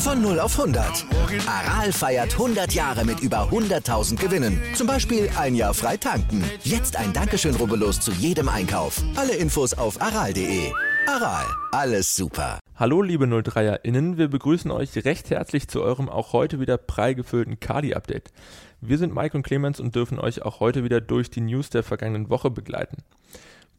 Von 0 auf 100. Aral feiert 100 Jahre mit über 100.000 Gewinnen. Zum Beispiel ein Jahr frei tanken. Jetzt ein Dankeschön, rubbellos zu jedem Einkauf. Alle Infos auf aral.de. Aral, alles super. Hallo liebe 03erInnen, wir begrüßen euch recht herzlich zu eurem auch heute wieder prall gefüllten Kali-Update. Wir sind Mike und Clemens und dürfen euch auch heute wieder durch die News der vergangenen Woche begleiten.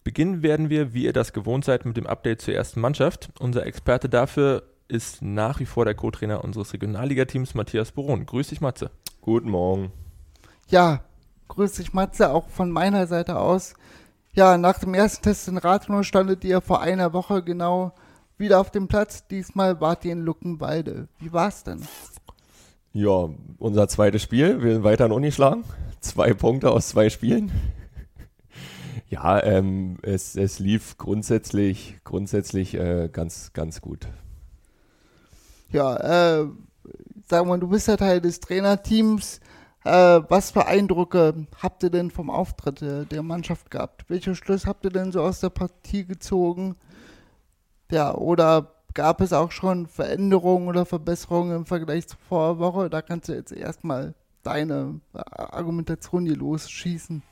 Beginnen werden wir, wie ihr das gewohnt seid, mit dem Update zur ersten Mannschaft. Unser Experte dafür ist nach wie vor der Co-Trainer unseres Regionalligateams, Matthias Boron. Grüß dich, Matze. Guten Morgen. Ja, grüß dich, Matze, auch von meiner Seite aus. Ja, nach dem ersten Test in Rathenow standet ihr vor einer Woche genau wieder auf dem Platz. Diesmal wart ihr in Luckenwalde. Wie war's denn? Ja, unser zweites Spiel. Wir sind weiter in ungeschlagen. Zwei Punkte aus zwei Spielen. ja, ähm, es, es lief grundsätzlich, grundsätzlich äh, ganz, ganz gut ja, äh, sag mal, du bist ja Teil des Trainerteams. Äh, was für Eindrücke habt ihr denn vom Auftritt der, der Mannschaft gehabt? Welche Schlüsse habt ihr denn so aus der Partie gezogen? Ja, oder gab es auch schon Veränderungen oder Verbesserungen im Vergleich zur Vorwoche? Da kannst du jetzt erstmal deine Argumentation hier losschießen.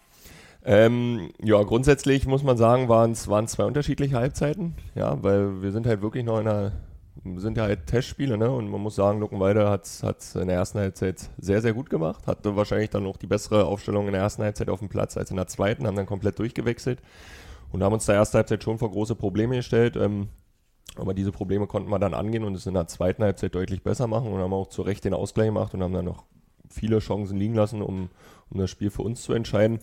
Ähm, ja, grundsätzlich muss man sagen, waren es zwei unterschiedliche Halbzeiten. Ja, weil wir sind halt wirklich noch in einer sind ja halt Testspiele, ne? Und man muss sagen, Luckenwalde hat es in der ersten Halbzeit sehr, sehr gut gemacht. Hatte wahrscheinlich dann noch die bessere Aufstellung in der ersten Halbzeit auf dem Platz als in der zweiten, haben dann komplett durchgewechselt und haben uns der ersten Halbzeit schon vor große Probleme gestellt. Ähm, aber diese Probleme konnten wir dann angehen und es in der zweiten Halbzeit deutlich besser machen und haben auch zu Recht den Ausgleich gemacht und haben dann noch viele Chancen liegen lassen, um, um das Spiel für uns zu entscheiden.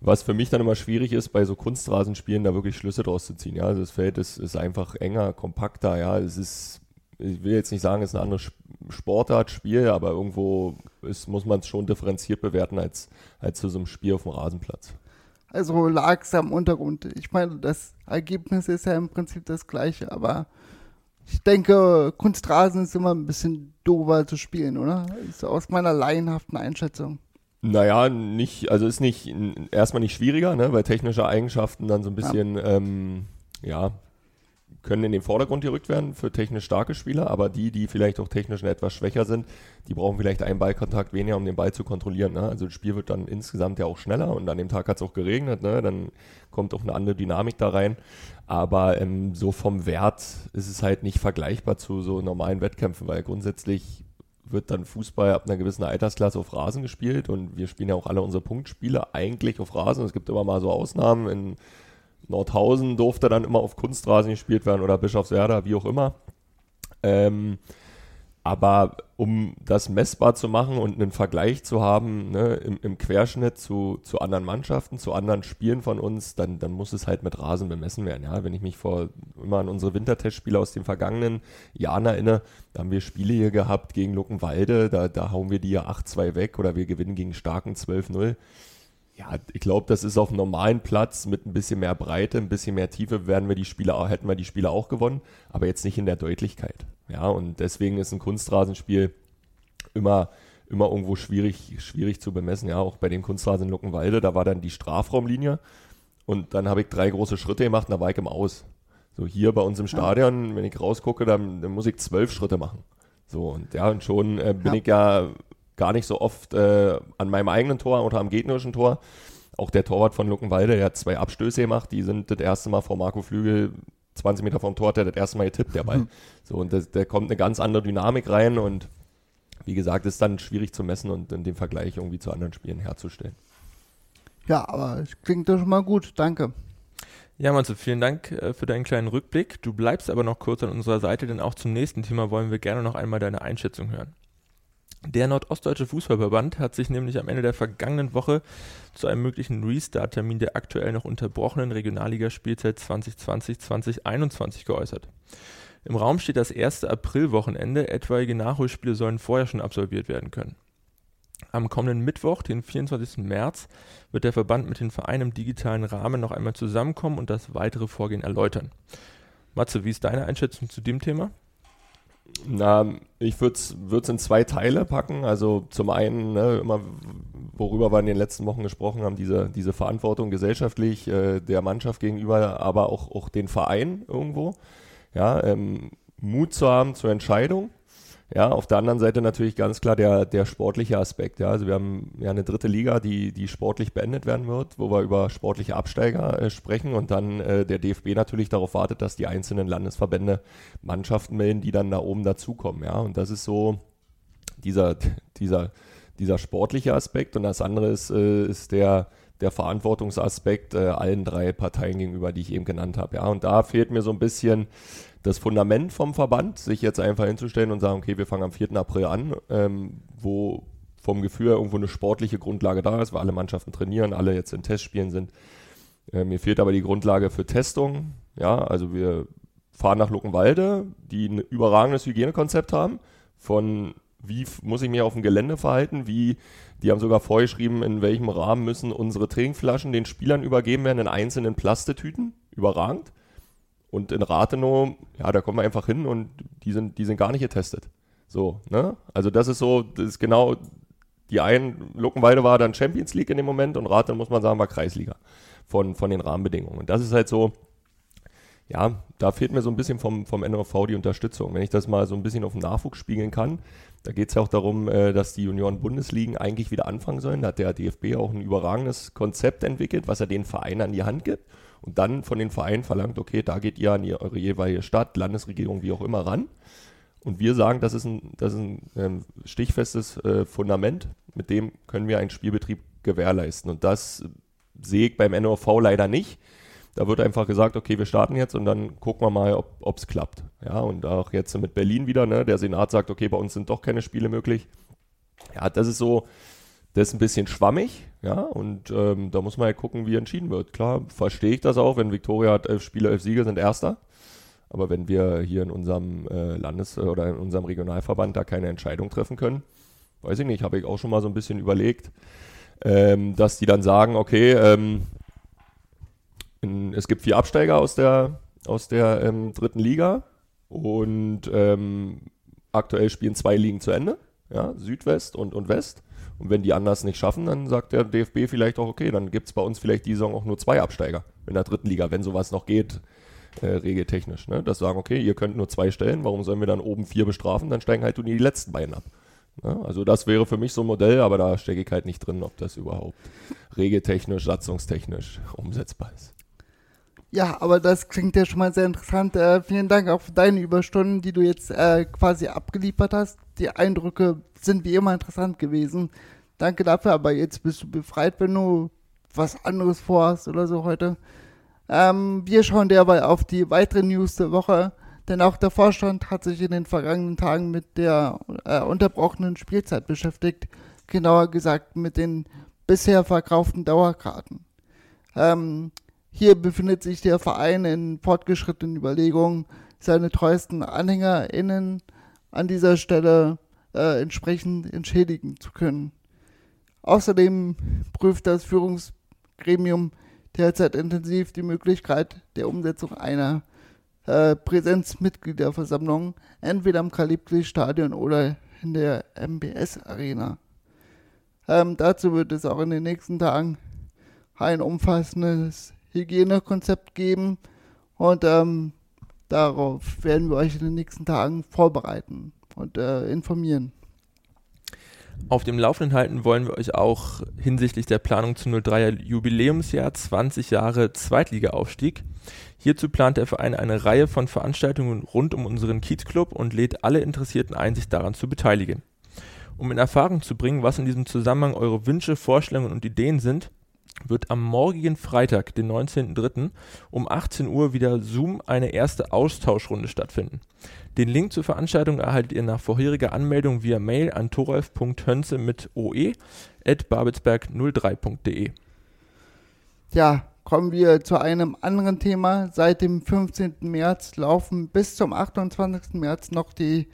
Was für mich dann immer schwierig ist, bei so Kunstrasenspielen da wirklich Schlüsse draus zu ziehen. Ja, also das Feld ist, ist einfach enger, kompakter. Ja, es ist, ich will jetzt nicht sagen, es ist eine andere Sportart, Spiel, aber irgendwo ist, muss man es schon differenziert bewerten als, als zu so einem Spiel auf dem Rasenplatz. Also lag es am Untergrund. Ich meine, das Ergebnis ist ja im Prinzip das gleiche, aber ich denke, Kunstrasen ist immer ein bisschen doofer zu spielen, oder? Ist aus meiner laienhaften Einschätzung. Naja, nicht, also ist nicht erstmal nicht schwieriger, ne, weil technische Eigenschaften dann so ein bisschen, ja, ähm, ja können in den Vordergrund gerückt werden für technisch starke Spieler, aber die, die vielleicht auch technisch etwas schwächer sind, die brauchen vielleicht einen Ballkontakt weniger, um den Ball zu kontrollieren. Ne? Also das Spiel wird dann insgesamt ja auch schneller und an dem Tag hat es auch geregnet, ne? dann kommt auch eine andere Dynamik da rein. Aber ähm, so vom Wert ist es halt nicht vergleichbar zu so normalen Wettkämpfen, weil grundsätzlich wird dann Fußball ab einer gewissen Altersklasse auf Rasen gespielt und wir spielen ja auch alle unsere Punktspiele eigentlich auf Rasen. Es gibt immer mal so Ausnahmen. In Nordhausen durfte dann immer auf Kunstrasen gespielt werden oder Bischofswerda, wie auch immer. Ähm, aber um das messbar zu machen und einen Vergleich zu haben ne, im, im, Querschnitt zu, zu anderen Mannschaften, zu anderen Spielen von uns, dann, dann muss es halt mit Rasen bemessen werden. Ja? Wenn ich mich vor immer an unsere Wintertestspiele aus den vergangenen Jahren erinnere, da haben wir Spiele hier gehabt gegen Luckenwalde, da, da hauen wir die ja 8-2 weg oder wir gewinnen gegen Starken 12-0 ja, ich glaube, das ist auf einem normalen Platz mit ein bisschen mehr Breite, ein bisschen mehr Tiefe werden wir die Spiele, hätten wir die Spiele auch gewonnen, aber jetzt nicht in der Deutlichkeit. Ja, und deswegen ist ein Kunstrasenspiel immer, immer irgendwo schwierig, schwierig zu bemessen. Ja, auch bei dem Kunstrasen in Luckenwalde, da war dann die Strafraumlinie und dann habe ich drei große Schritte gemacht und da war ich im Aus. So hier bei uns im Stadion, wenn ich rausgucke, dann, dann muss ich zwölf Schritte machen. So, und ja, und schon äh, bin ja. ich ja gar nicht so oft äh, an meinem eigenen Tor oder am gegnerischen Tor. Auch der Torwart von Luckenwalde, der hat zwei Abstöße gemacht, die sind das erste Mal vor Marco Flügel 20 Meter vom Tor, der hat das erste Mal getippt, der Ball. So, und da kommt eine ganz andere Dynamik rein und wie gesagt, ist dann schwierig zu messen und in dem Vergleich irgendwie zu anderen Spielen herzustellen. Ja, aber es klingt doch schon mal gut, danke. Ja, Manze, vielen Dank äh, für deinen kleinen Rückblick. Du bleibst aber noch kurz an unserer Seite, denn auch zum nächsten Thema wollen wir gerne noch einmal deine Einschätzung hören. Der Nordostdeutsche Fußballverband hat sich nämlich am Ende der vergangenen Woche zu einem möglichen Restart-Termin der aktuell noch unterbrochenen Regionalligaspielzeit 2020-2021 geäußert. Im Raum steht das erste Aprilwochenende, etwaige Nachholspiele sollen vorher schon absolviert werden können. Am kommenden Mittwoch, den 24. März, wird der Verband mit den Vereinen im digitalen Rahmen noch einmal zusammenkommen und das weitere Vorgehen erläutern. Matze, wie ist deine Einschätzung zu dem Thema? Na, ich würde es in zwei Teile packen. Also zum einen, ne, immer, worüber wir in den letzten Wochen gesprochen haben, diese, diese Verantwortung gesellschaftlich äh, der Mannschaft gegenüber, aber auch, auch den Verein irgendwo. Ja, ähm, Mut zu haben zur Entscheidung ja, auf der anderen Seite natürlich ganz klar der, der sportliche Aspekt. Ja, also wir haben ja eine dritte Liga, die, die sportlich beendet werden wird, wo wir über sportliche Absteiger äh, sprechen und dann äh, der DFB natürlich darauf wartet, dass die einzelnen Landesverbände Mannschaften melden, die dann da oben dazukommen. Ja, und das ist so dieser, dieser, dieser sportliche Aspekt und das andere ist, äh, ist der, der Verantwortungsaspekt äh, allen drei Parteien gegenüber, die ich eben genannt habe. Ja, und da fehlt mir so ein bisschen das Fundament vom Verband, sich jetzt einfach hinzustellen und sagen, okay, wir fangen am 4. April an, ähm, wo vom Gefühl irgendwo eine sportliche Grundlage da ist, weil alle Mannschaften trainieren, alle jetzt in Testspielen sind. Äh, mir fehlt aber die Grundlage für Testung. Ja, also wir fahren nach Luckenwalde, die ein überragendes Hygienekonzept haben, von wie muss ich mich auf dem Gelände verhalten, wie, die haben sogar vorgeschrieben, in welchem Rahmen müssen unsere Trinkflaschen den Spielern übergeben werden in einzelnen Plastetüten. Überragend. Und in Rathenow, ja, da kommen wir einfach hin und die sind, die sind gar nicht getestet. So, ne? Also das ist so, das ist genau, die einen, Luckenwalde war dann Champions League in dem Moment und Rathenow, muss man sagen, war Kreisliga von, von den Rahmenbedingungen. Und das ist halt so, ja, da fehlt mir so ein bisschen vom, vom NOV die Unterstützung. Wenn ich das mal so ein bisschen auf den Nachwuchs spiegeln kann, da geht es ja auch darum, äh, dass die Junioren-Bundesligen eigentlich wieder anfangen sollen. Da hat der DFB auch ein überragendes Konzept entwickelt, was er den Vereinen an die Hand gibt und dann von den Vereinen verlangt, okay, da geht ihr an die, eure jeweilige Stadt, Landesregierung, wie auch immer ran. Und wir sagen, das ist ein, das ist ein ähm, stichfestes äh, Fundament, mit dem können wir einen Spielbetrieb gewährleisten. Und das sehe ich beim NOV leider nicht. Da wird einfach gesagt, okay, wir starten jetzt und dann gucken wir mal, ob es klappt. Ja, und auch jetzt mit Berlin wieder, ne, der Senat sagt, okay, bei uns sind doch keine Spiele möglich. Ja, das ist so, das ist ein bisschen schwammig, ja, und ähm, da muss man ja gucken, wie entschieden wird. Klar, verstehe ich das auch, wenn Viktoria hat elf Spiele, elf Siege, sind Erster. Aber wenn wir hier in unserem äh, Landes- oder in unserem Regionalverband da keine Entscheidung treffen können, weiß ich nicht, habe ich auch schon mal so ein bisschen überlegt, ähm, dass die dann sagen, okay, ähm, in, es gibt vier Absteiger aus der, aus der ähm, dritten Liga und ähm, aktuell spielen zwei Ligen zu Ende, ja, Südwest und, und West. Und wenn die anders nicht schaffen, dann sagt der DFB vielleicht auch, okay, dann gibt es bei uns vielleicht die Saison auch nur zwei Absteiger in der dritten Liga, wenn sowas noch geht, äh, regeltechnisch. Ne? Das sagen, okay, ihr könnt nur zwei stellen, warum sollen wir dann oben vier bestrafen? Dann steigen halt nur die letzten beiden ab. Ne? Also das wäre für mich so ein Modell, aber da stecke ich halt nicht drin, ob das überhaupt regeltechnisch, satzungstechnisch umsetzbar ist. Ja, aber das klingt ja schon mal sehr interessant. Äh, vielen Dank auch für deine Überstunden, die du jetzt äh, quasi abgeliefert hast. Die Eindrücke sind wie immer interessant gewesen. Danke dafür, aber jetzt bist du befreit, wenn du was anderes vorhast oder so heute. Ähm, wir schauen derweil auf die weiteren News der Woche, denn auch der Vorstand hat sich in den vergangenen Tagen mit der äh, unterbrochenen Spielzeit beschäftigt, genauer gesagt mit den bisher verkauften Dauerkarten. Ähm, hier befindet sich der Verein in fortgeschrittenen Überlegungen, seine treuesten AnhängerInnen an dieser Stelle äh, entsprechend entschädigen zu können. Außerdem prüft das Führungsgremium derzeit intensiv die Möglichkeit der Umsetzung einer äh, Präsenzmitgliederversammlung, entweder im Kalibri-Stadion oder in der MBS-Arena. Ähm, dazu wird es auch in den nächsten Tagen ein umfassendes Hygienekonzept geben und ähm, darauf werden wir euch in den nächsten Tagen vorbereiten und äh, informieren. Auf dem Laufenden halten wollen wir euch auch hinsichtlich der Planung zum 03er Jubiläumsjahr 20 Jahre Zweitligaaufstieg. Hierzu plant der Verein eine Reihe von Veranstaltungen rund um unseren Kiezclub und lädt alle Interessierten ein, sich daran zu beteiligen. Um in Erfahrung zu bringen, was in diesem Zusammenhang eure Wünsche, Vorstellungen und Ideen sind, wird am morgigen Freitag, den 19.03. um 18 Uhr wieder Zoom eine erste Austauschrunde stattfinden. Den Link zur Veranstaltung erhaltet ihr nach vorheriger Anmeldung via Mail an thorolf.hönze mit oe at babelsberg03.de. Ja, kommen wir zu einem anderen Thema. Seit dem 15. März laufen bis zum 28. März noch die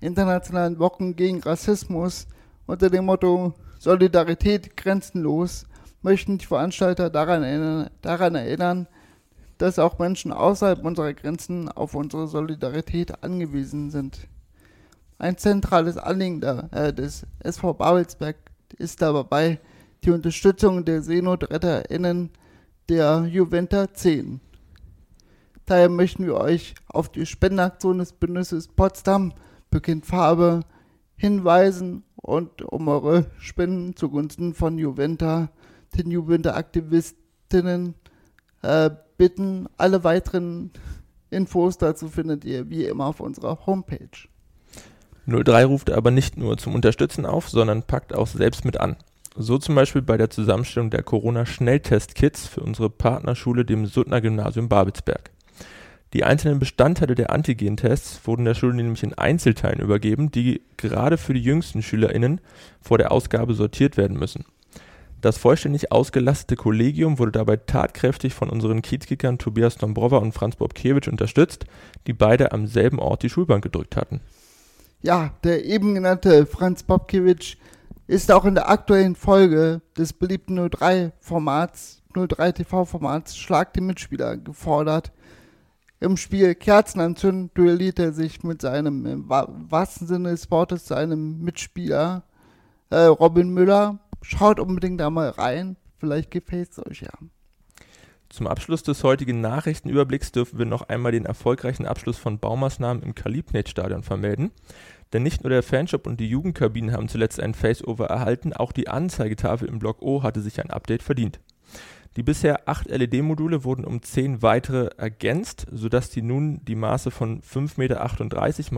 internationalen Wochen gegen Rassismus unter dem Motto Solidarität grenzenlos möchten die Veranstalter daran erinnern, daran erinnern, dass auch Menschen außerhalb unserer Grenzen auf unsere Solidarität angewiesen sind. Ein zentrales Anliegen der, äh, des SV Babelsberg ist dabei die Unterstützung der SeenotretterInnen der Juventa 10. Daher möchten wir euch auf die Spendenaktion des Bündnisses Potsdam beginnt Farbe hinweisen und um eure Spenden zugunsten von Juventa, den Juventa-Aktivistinnen äh, bitten. Alle weiteren Infos dazu findet ihr wie immer auf unserer Homepage. 03 ruft aber nicht nur zum Unterstützen auf, sondern packt auch selbst mit an. So zum Beispiel bei der Zusammenstellung der Corona-Schnelltest-Kits für unsere Partnerschule, dem Suttner Gymnasium Babelsberg. Die einzelnen Bestandteile der Antigen-Tests wurden der Schule nämlich in Einzelteilen übergeben, die gerade für die jüngsten SchülerInnen vor der Ausgabe sortiert werden müssen. Das vollständig ausgelastete Kollegium wurde dabei tatkräftig von unseren Kiezkickern Tobias Dombrova und Franz Bobkiewicz unterstützt, die beide am selben Ort die Schulbank gedrückt hatten. Ja, der eben genannte Franz Bobkiewicz ist auch in der aktuellen Folge des beliebten 03-Formats, 03-TV-Formats Schlag die Mitspieler gefordert. Im Spiel Kerzen anzünden duelliert er sich mit seinem, im wahrsten Sinne des Wortes, seinem Mitspieler äh, Robin Müller. Schaut unbedingt da mal rein, vielleicht gefällt es euch ja. Zum Abschluss des heutigen Nachrichtenüberblicks dürfen wir noch einmal den erfolgreichen Abschluss von Baumaßnahmen im Kalibnet-Stadion vermelden. Denn nicht nur der Fanshop und die Jugendkabinen haben zuletzt ein Faceover erhalten, auch die Anzeigetafel im Block O hatte sich ein Update verdient. Die bisher acht LED-Module wurden um zehn weitere ergänzt, sodass die nun die Maße von 5,38 Meter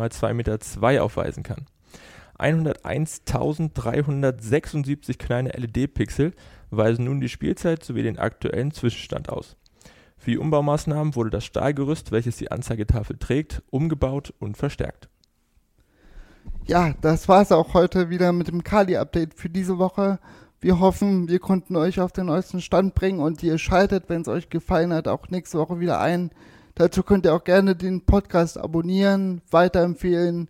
x 2,2 Meter aufweisen kann. 101.376 kleine LED-Pixel weisen nun die Spielzeit sowie den aktuellen Zwischenstand aus. Für die Umbaumaßnahmen wurde das Stahlgerüst, welches die Anzeigetafel trägt, umgebaut und verstärkt. Ja, das war es auch heute wieder mit dem Kali-Update für diese Woche. Wir hoffen, wir konnten euch auf den neuesten Stand bringen und ihr schaltet, wenn es euch gefallen hat, auch nächste Woche wieder ein. Dazu könnt ihr auch gerne den Podcast abonnieren, weiterempfehlen,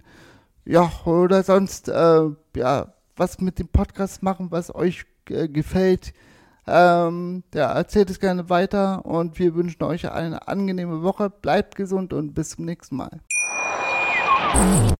ja, oder sonst, äh, ja, was mit dem Podcast machen, was euch äh, gefällt. Ähm, ja, erzählt es gerne weiter und wir wünschen euch eine angenehme Woche. Bleibt gesund und bis zum nächsten Mal.